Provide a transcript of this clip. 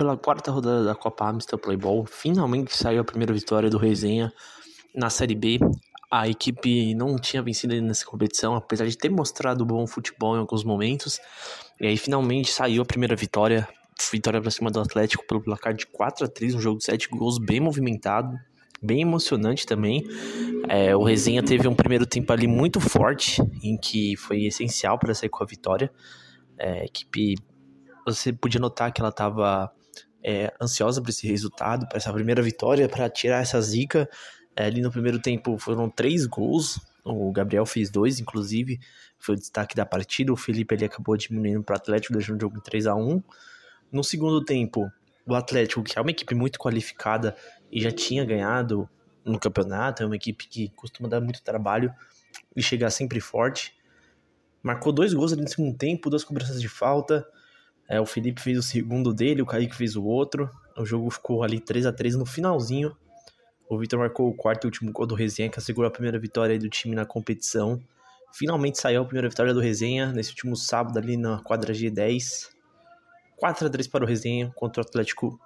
pela quarta rodada da Copa Amstel Playball, finalmente saiu a primeira vitória do Resenha na Série B. A equipe não tinha vencido nessa competição, apesar de ter mostrado bom futebol em alguns momentos. E aí finalmente saiu a primeira vitória, vitória para cima do Atlético pelo placar de 4 a 3 um jogo de 7 gols bem movimentado, bem emocionante também. É, o Resenha teve um primeiro tempo ali muito forte, em que foi essencial para sair com a vitória. É, a equipe, você podia notar que ela estava é, ansiosa por esse resultado, para essa primeira vitória, para tirar essa zica. É, ali no primeiro tempo foram três gols, o Gabriel fez dois, inclusive, foi o destaque da partida. O Felipe ele acabou diminuindo para o Atlético, deixando o jogo em 3 a 1 No segundo tempo, o Atlético, que é uma equipe muito qualificada e já tinha ganhado no campeonato, é uma equipe que costuma dar muito trabalho e chegar sempre forte. Marcou dois gols ali no segundo tempo, duas cobranças de falta. É, o Felipe fez o segundo dele, o Kaique fez o outro. O jogo ficou ali 3 a 3 no finalzinho. O Vitor marcou o quarto e último gol do Resenha, que assegurou a primeira vitória do time na competição. Finalmente saiu a primeira vitória do Resenha nesse último sábado ali na quadra G10. 4 a 3 para o Resenha contra o Atlético